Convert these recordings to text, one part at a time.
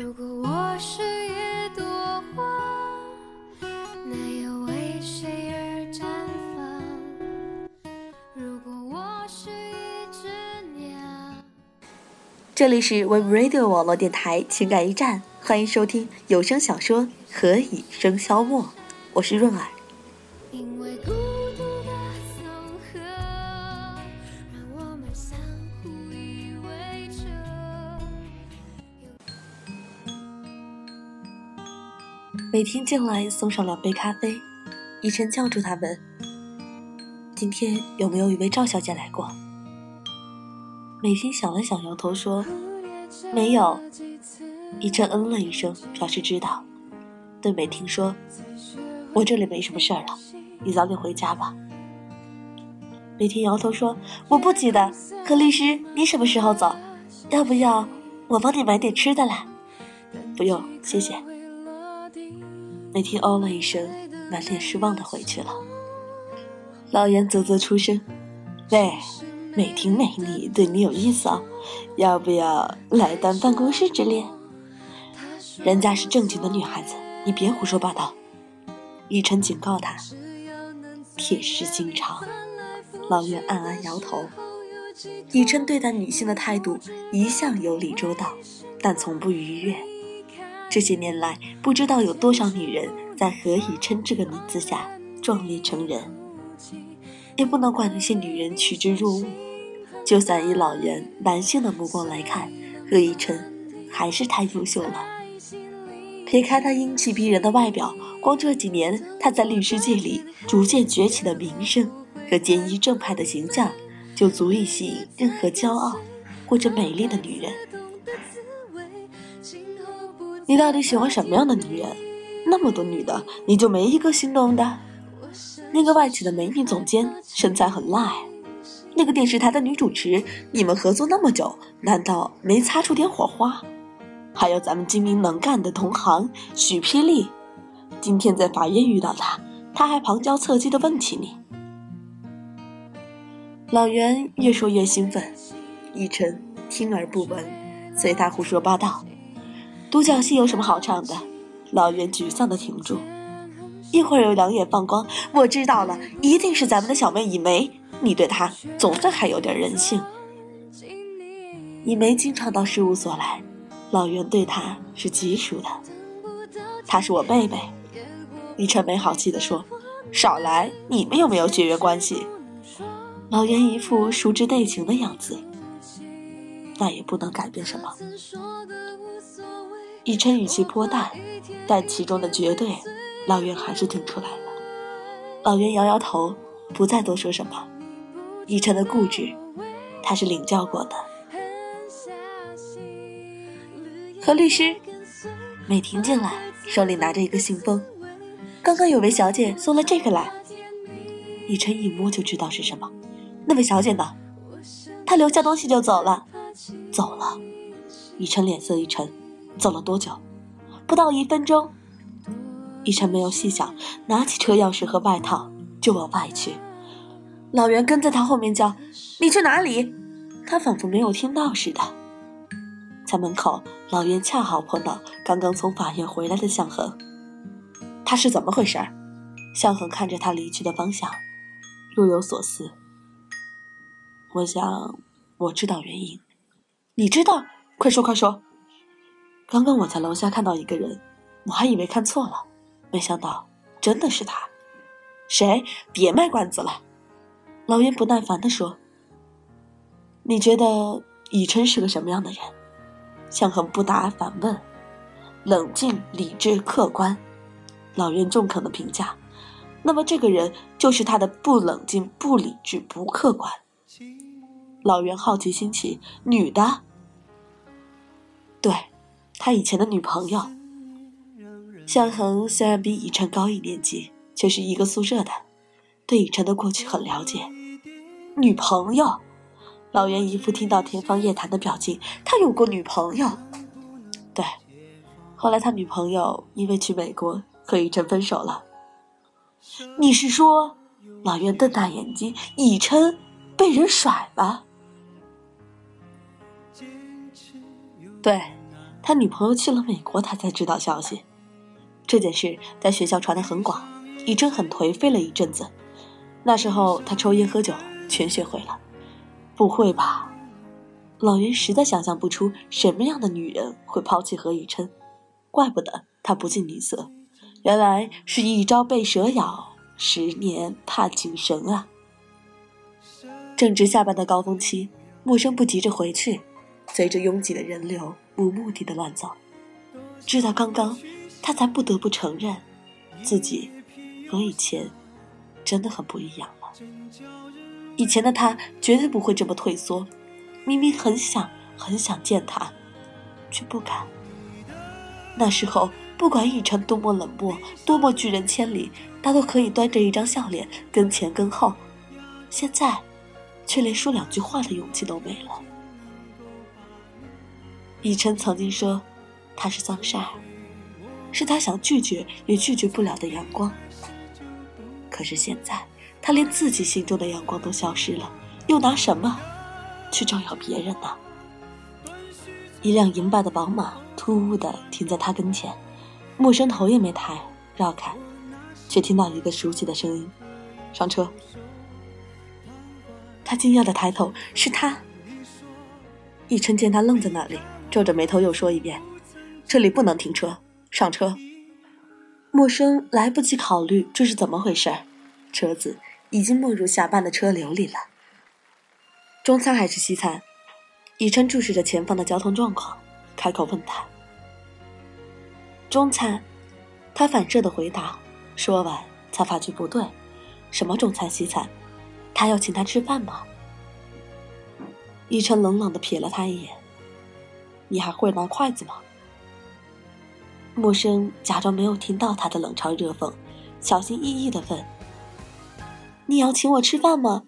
如果我是一朵花，那又为谁而绽放。如果我是一只鸟。这里是 Web Radio 网络电台情感驿站，欢迎收听有声小说《何以笙箫默》，我是润儿。美婷进来送上两杯咖啡，依晨叫住他们：“今天有没有一位赵小姐来过？”美婷想了想，摇头说：“没有。”依晨嗯了一声，表示知道，对美婷说：“我这里没什么事儿了，你早点回家吧。”美婷摇头说：“我不急的，何律师，你什么时候走？要不要我帮你买点吃的来？”不用，谢谢。美婷哦了一声，满脸失望的回去了。老袁啧啧出声：“喂，美婷美丽，对你有意思啊，要不要来当办公室之恋？人家是正经的女孩子，你别胡说八道。”依晨警告他：“铁石心肠。”老袁暗暗摇头。依晨对待女性的态度一向有礼周到，但从不逾越。这些年来，不知道有多少女人在何以琛这个名字下壮烈成人，也不能怪那些女人趋之若鹜。就算以老袁男性的目光来看，何以琛还是太优秀了。撇开他英气逼人的外表，光这几年他在律师界里逐渐崛起的名声和坚毅正派的形象，就足以吸引任何骄傲或者美丽的女人。你到底喜欢什么样的女人？那么多女的，你就没一个心动的？那个外企的美女总监身材很辣，那个电视台的女主持，你们合作那么久，难道没擦出点火花？还有咱们精明能干的同行许霹雳，今天在法院遇到他，他还旁敲侧击的问起你。老袁越说越兴奋，奕晨听而不闻，随他胡说八道。独角戏有什么好唱的？老袁沮丧的停住，一会儿又两眼放光。我知道了，一定是咱们的小妹以梅。你对她总算还有点人性。以梅经常到事务所来，老袁对她是极熟的。她是我妹妹。李晨没好气地说：“少来，你们有没有血缘关系？”老袁一副熟知内情的样子。那也不能改变什么。以琛语气颇淡，但其中的绝对，老袁还是听出来了。老袁摇摇头，不再多说什么。以琛的固执，他是领教过的。何律师，美婷进来，手里拿着一个信封。刚刚有位小姐送了这个来。以琛一摸就知道是什么。那位小姐呢？她留下东西就走了。走了。以琛脸色一沉。走了多久？不到一分钟。依晨没有细想，拿起车钥匙和外套就往外去。老袁跟在他后面叫：“你去哪里？”他仿佛没有听到似的。在门口，老袁恰好碰到刚刚从法院回来的向恒。他是怎么回事？向恒看着他离去的方向，若有所思。我想，我知道原因。你知道？快说，快说！刚刚我在楼下看到一个人，我还以为看错了，没想到真的是他。谁？别卖关子了。老袁不耐烦地说：“你觉得以琛是个什么样的人？”向恒不答反问：“冷静、理智、客观。”老袁中肯的评价：“那么这个人就是他的不冷静、不理智、不客观。”老袁好奇心起：“女的？”对。他以前的女朋友向恒虽然比以琛高一年级，却是一个宿舍的，对以琛的过去很了解。女朋友，老袁一副听到天方夜谭的表情。他有过女朋友，对，后来他女朋友因为去美国和以琛分手了。你是说，老袁瞪大眼睛，以琛被人甩了？对。他女朋友去了美国，他才知道消息。这件事在学校传得很广，以琛很颓废了一阵子。那时候他抽烟喝酒，全学会了。不会吧？老袁实在想象不出什么样的女人会抛弃何以琛，怪不得他不近女色，原来是一朝被蛇咬，十年怕井绳啊！正值下班的高峰期，陌生不急着回去，随着拥挤的人流无目的的乱走。直到刚刚，他才不得不承认，自己和以前真的很不一样了。以前的他绝对不会这么退缩。明明很想很想见他，却不敢。那时候，不管以琛多么冷漠，多么拒人千里，他都可以端着一张笑脸跟前跟后。现在，却连说两句话的勇气都没了。以琛曾经说，他是桑晒，是他想拒绝也拒绝不了的阳光。可是现在，他连自己心中的阳光都消失了，又拿什么？去照耀别人呢？一辆银白的宝马突兀地停在他跟前，陌生头也没抬，绕开，却听到一个熟悉的声音：“上车。”他惊讶地抬头，是他。一琛见他愣在那里，皱着眉头又说一遍：“这里不能停车，上车。”陌生来不及考虑这是怎么回事，车子已经没入下班的车流里了。中餐还是西餐？以琛注视着前方的交通状况，开口问他。中餐，他反射的回答。说完，才发觉不对，什么中餐西餐？他要请他吃饭吗？以琛冷冷的瞥了他一眼。你还会拿筷子吗？陌生假装没有听到他的冷嘲热讽，小心翼翼的问：“你要请我吃饭吗？”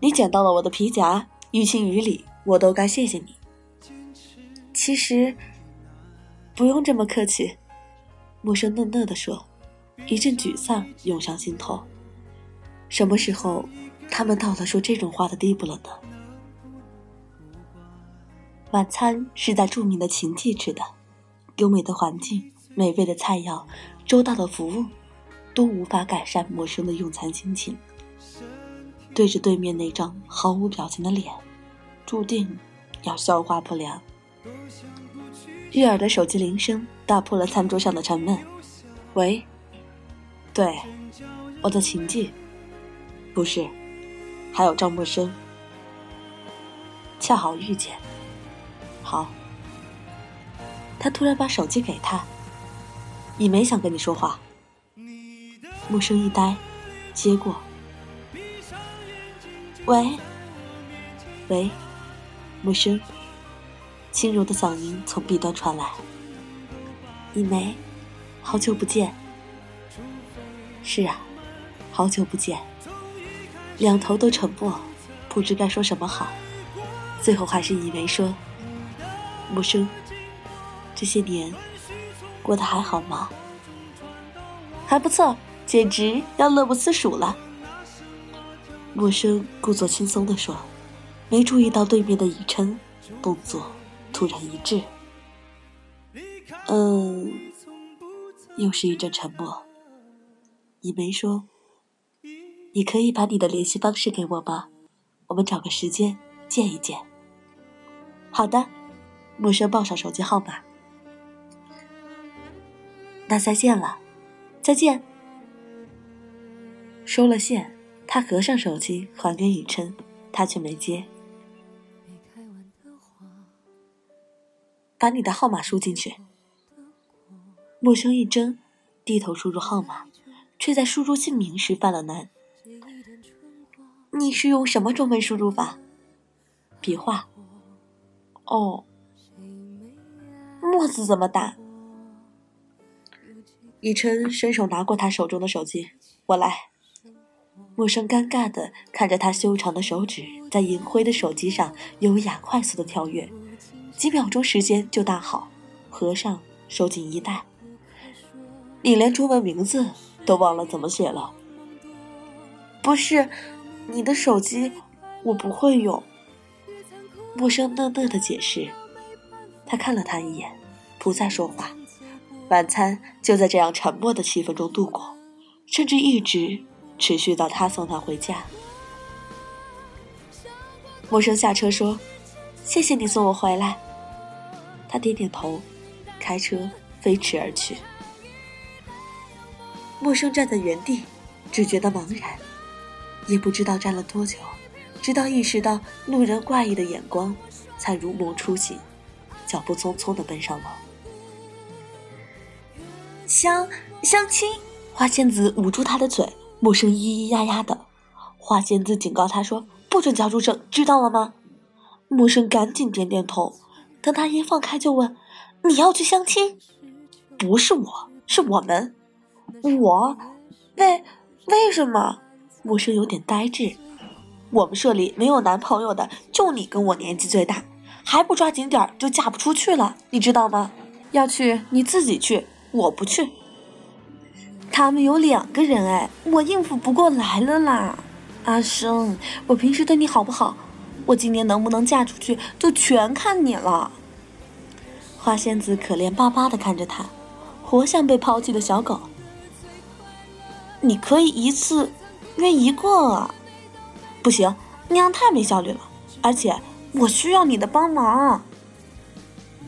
你捡到了我的皮夹，于情于理，我都该谢谢你。其实，不用这么客气。陌生讷讷的说，一阵沮丧涌上心头。什么时候，他们到了说这种话的地步了呢？晚餐是在著名的琴记吃的，优美的环境、美味的菜肴、周到的服务，都无法改善陌生的用餐心情。对着对面那张毫无表情的脸，注定要消化不良。悦耳的手机铃声打破了餐桌上的沉闷。喂，对，我的琴记，不是，还有赵默笙。恰好遇见。好。他突然把手机给他。你没想跟你说话。默笙一呆，接过。喂，喂，陌生，轻柔的嗓音从彼端传来。一梅，好久不见。是啊，好久不见。两头都沉默，不知该说什么好。最后还是以为说：“陌生，这些年过得还好吗？”还不错，简直要乐不思蜀了。陌生故作轻松地说：“没注意到对面的以琛，动作突然一滞。”嗯，又是一阵沉默。以梅说：“你可以把你的联系方式给我吗？我们找个时间见一见。”好的，陌生报上手机号码。那再见了，再见。收了线。他合上手机，还给雨琛，他却没接。把你的号码输进去。陌生一怔，低头输入号码，却在输入姓名时犯了难。你是用什么中文输入法？笔画。哦。墨字怎么打？以琛伸手拿过他手中的手机，我来。陌生尴尬的看着他修长的手指在银灰的手机上优雅快速的跳跃，几秒钟时间就搭好，合上收进衣袋。你连中文名字都忘了怎么写了？不是，你的手机我不会用。陌生讷讷的解释，他看了他一眼，不再说话。晚餐就在这样沉默的气氛中度过，甚至一直持续到他送他回家。陌生下车说：“谢谢你送我回来。”他点点头，开车飞驰而去。陌生站在原地，只觉得茫然，也不知道站了多久，直到意识到路人怪异的眼光，才如梦初醒，脚步匆匆地奔上楼。相相亲，花仙子捂住他的嘴，陌生咿咿呀呀的。花仙子警告他说：“不准叫出声，知道了吗？”陌生赶紧点点头。等他一放开，就问：“你要去相亲？不是我，是我们。我，为为什么？”陌生有点呆滞。我们社里没有男朋友的，就你跟我年纪最大，还不抓紧点儿就嫁不出去了，你知道吗？要去你自己去，我不去。他们有两个人哎，我应付不过来了啦。阿生，我平时对你好不好？我今年能不能嫁出去，就全看你了。花仙子可怜巴巴的看着他，活像被抛弃的小狗。你可以一次约一个啊，不行，那样太没效率了。而且我需要你的帮忙。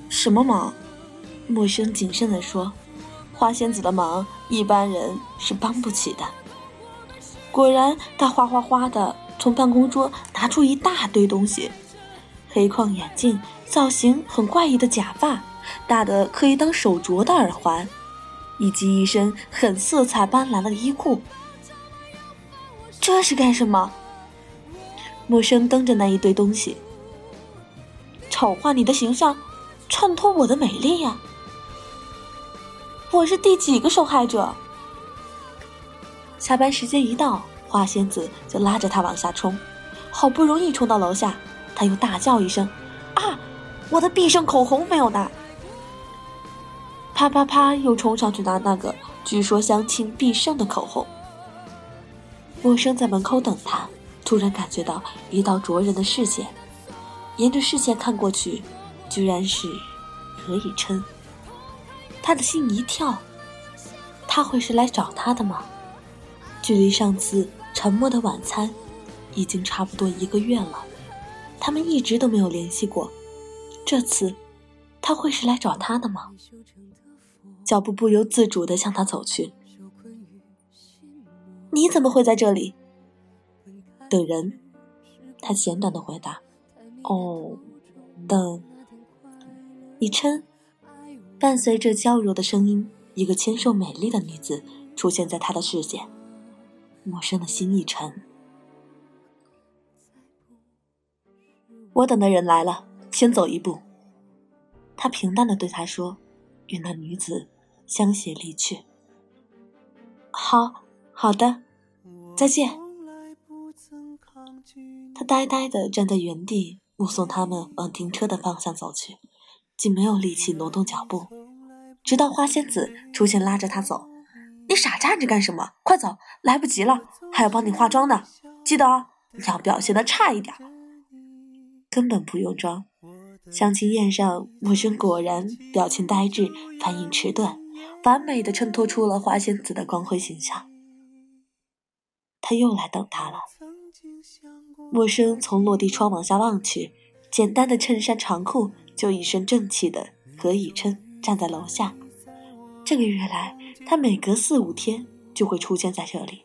什么忙？陌生谨慎地说。花仙子的忙，一般人是帮不起的。果然，他哗哗哗的从办公桌拿出一大堆东西：黑框眼镜、造型很怪异的假发、大的可以当手镯的耳环，以及一身很色彩斑斓的衣裤。这是干什么？陌生瞪着那一堆东西，丑化你的形象，衬托我的美丽呀！我是第几个受害者？下班时间一到，花仙子就拉着他往下冲。好不容易冲到楼下，他又大叫一声：“啊，我的必胜口红没有拿！”啪啪啪，又冲上去拿那个据说相亲必胜的口红。陌生在门口等他，突然感觉到一道灼人的视线，沿着视线看过去，居然是何以琛。他的心一跳，他会是来找他的吗？距离上次沉默的晚餐，已经差不多一个月了，他们一直都没有联系过。这次，他会是来找他的吗？脚步不由自主地向他走去。你怎么会在这里？等人。他简短的回答：“哦，等。”以琛。伴随着娇柔的声音，一个纤瘦美丽的女子出现在他的视线。陌生的心一沉。我等的人来了，先走一步。他平淡的对他说，与那女子相携离去。好，好的，再见。他呆呆的站在原地，目送他们往停车的方向走去。竟没有力气挪动脚步，直到花仙子出现拉着他走。你傻站着干什么？快走，来不及了，还要帮你化妆呢。记得哦，要表现的差一点。根本不用装。相亲宴上，陌生果然表情呆滞，反应迟钝，完美的衬托出了花仙子的光辉形象。他又来等他了。陌生从落地窗往下望去，简单的衬衫长裤。就一身正气的何以琛站在楼下。这个月来，他每隔四五天就会出现在这里，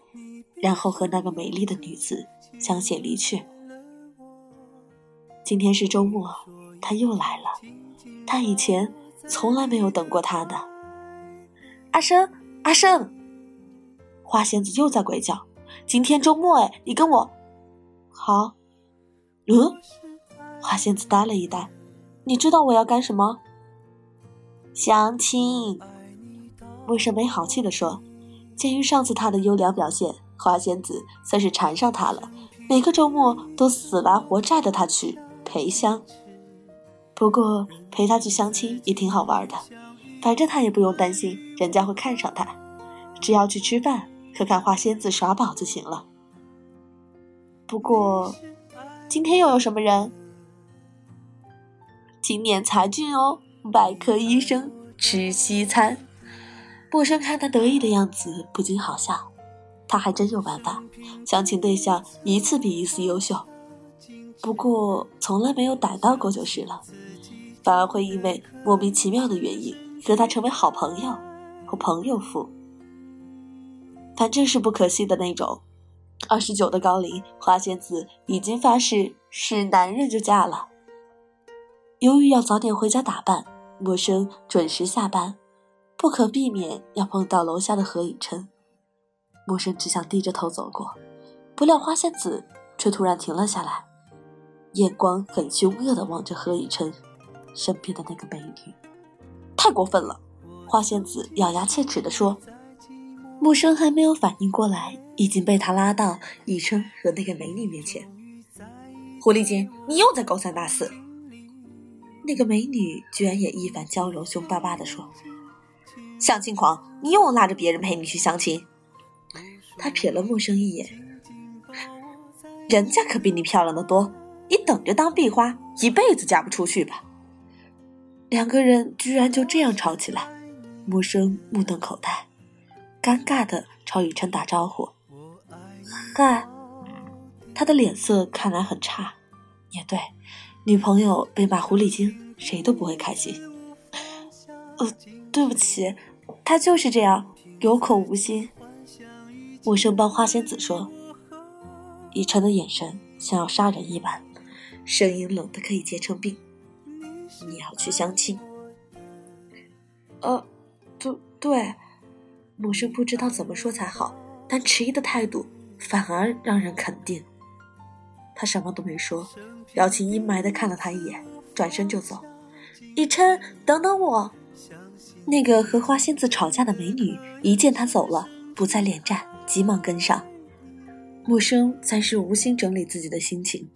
然后和那个美丽的女子相携离去。今天是周末，他又来了。他以前从来没有等过他的。阿生，阿生，花仙子又在鬼叫。今天周末哎，你跟我好。嗯，花仙子呆了一呆。你知道我要干什么？相亲。魏生没好气地说：“鉴于上次他的优良表现，花仙子算是缠上他了，每个周末都死拉活拽的他去陪相。不过陪他去相亲也挺好玩的，反正他也不用担心人家会看上他，只要去吃饭和看花仙子耍宝就行了。不过，今天又有什么人？”青年才俊哦，外科医生吃西餐。陌生看他得意的样子，不禁好笑。他还真有办法，相亲对象一次比一次优秀。不过从来没有逮到过就是了，反而会因为莫名其妙的原因和他成为好朋友或朋友夫。反正是不可惜的那种。二十九的高龄，花仙子已经发誓是男人就嫁了。由于要早点回家打扮，陌生准时下班。不可避免要碰到楼下的何以琛，陌生只想低着头走过，不料花仙子却突然停了下来，眼光很凶恶地望着何以琛身边的那个美女。太过分了！花仙子咬牙切齿地说。木生还没有反应过来，已经被他拉到以琛和那个美女面前。狐狸精，你又在勾三搭四！那个美女居然也一反娇柔，凶巴巴地说。相亲狂，你又拉着别人陪你去相亲。他瞥了木生一眼，人家可比你漂亮的多，你等着当壁花，一辈子嫁不出去吧。两个人居然就这样吵起来，木生目瞪口呆，尴尬的朝雨辰打招呼：“嗨。”他的脸色看来很差，也对，女朋友被骂狐狸精，谁都不会开心。呃，对不起。他就是这样有口无心。陌生帮花仙子说：“以琛的眼神像要杀人一般，声音冷的可以结成冰。你要去相亲？”呃，对对。陌生不知道怎么说才好，但迟疑的态度反而让人肯定。他什么都没说，表情阴霾的看了他一眼，转身就走。以琛，等等我。那个和花仙子吵架的美女一见他走了，不再恋战，急忙跟上。陌生暂时无心整理自己的心情，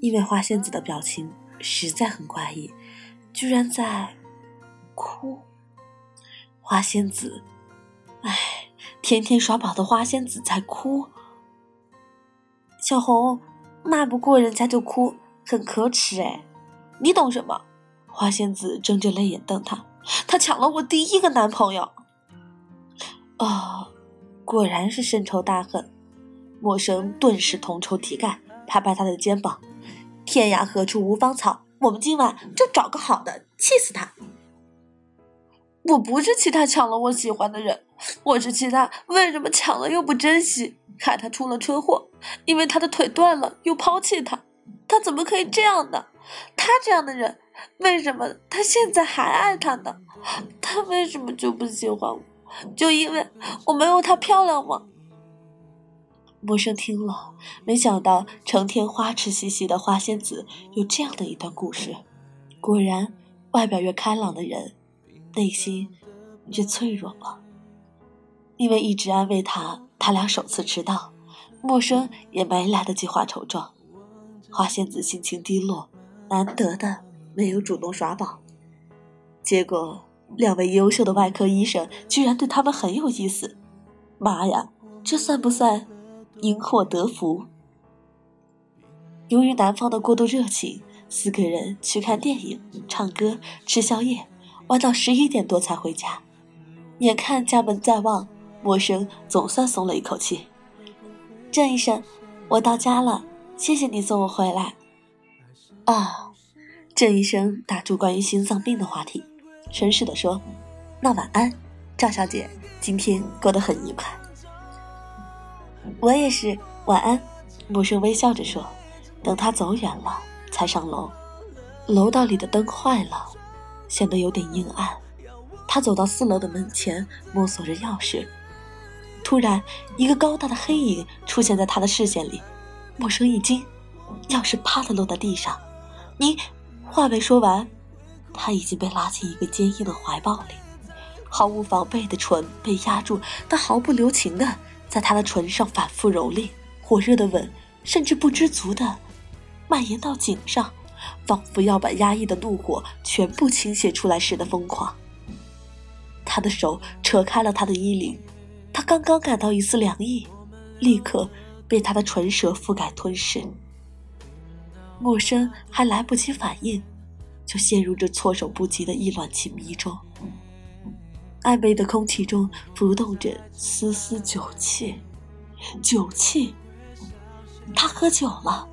因为花仙子的表情实在很怪异，居然在哭。花仙子，唉，天天耍宝的花仙子在哭。小红，骂不过人家就哭，很可耻哎，你懂什么？花仙子睁着泪眼瞪他。他抢了我第一个男朋友，哦，果然是深仇大恨。陌生顿时同仇敌忾，拍拍他的肩膀：“天涯何处无芳草，我们今晚就找个好的，气死他！”我不是气他抢了我喜欢的人，我是气他为什么抢了又不珍惜，害他出了车祸，因为他的腿断了又抛弃他，他怎么可以这样呢？他这样的人。为什么他现在还爱他呢？他为什么就不喜欢我？就因为我没有他漂亮吗？陌生听了，没想到成天花痴兮兮的花仙子有这样的一段故事。果然，外表越开朗的人，内心越脆弱了。因为一直安慰他，他俩首次迟到，陌生也没来得及化丑妆。花仙子心情低落，难得的。没有主动耍宝，结果两位优秀的外科医生居然对他们很有意思。妈呀，这算不算因祸得福？由于男方的过度热情，四个人去看电影、唱歌、吃宵夜，玩到十一点多才回家。眼看家门在望，陌生总算松了一口气。郑医生，我到家了，谢谢你送我回来。啊。郑医生打住关于心脏病的话题，绅士地说：“那晚安，赵小姐，今天过得很愉快。”我也是，晚安。陌生微笑着说。等他走远了，才上楼。楼道里的灯坏了，显得有点阴暗。他走到四楼的门前，摸索着钥匙。突然，一个高大的黑影出现在他的视线里。陌生一惊，钥匙啪的落在地上。你。话没说完，他已经被拉进一个坚硬的怀抱里，毫无防备的唇被压住，他毫不留情的在他的唇上反复蹂躏，火热的吻甚至不知足的蔓延到颈上，仿佛要把压抑的怒火全部倾泻出来似的疯狂。他的手扯开了他的衣领，他刚刚感到一丝凉意，立刻被他的唇舌覆盖吞噬。陌生还来不及反应，就陷入这措手不及的意乱情迷中。暧昧的空气中浮动着丝丝酒气，酒气。他喝酒了。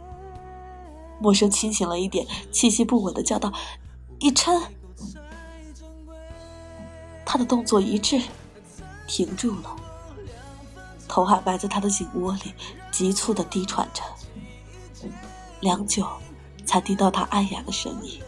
默笙清醒了一点，气息不稳的叫道：“一琛。”他的动作一滞，停住了，头还埋在他的颈窝里，急促的低喘着。良久，才听到他暗哑的声音：“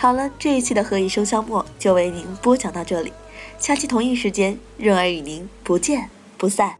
好了，这一期的《何以笙箫默》就为您播讲到这里，下期同一时间，润儿与您不见不散。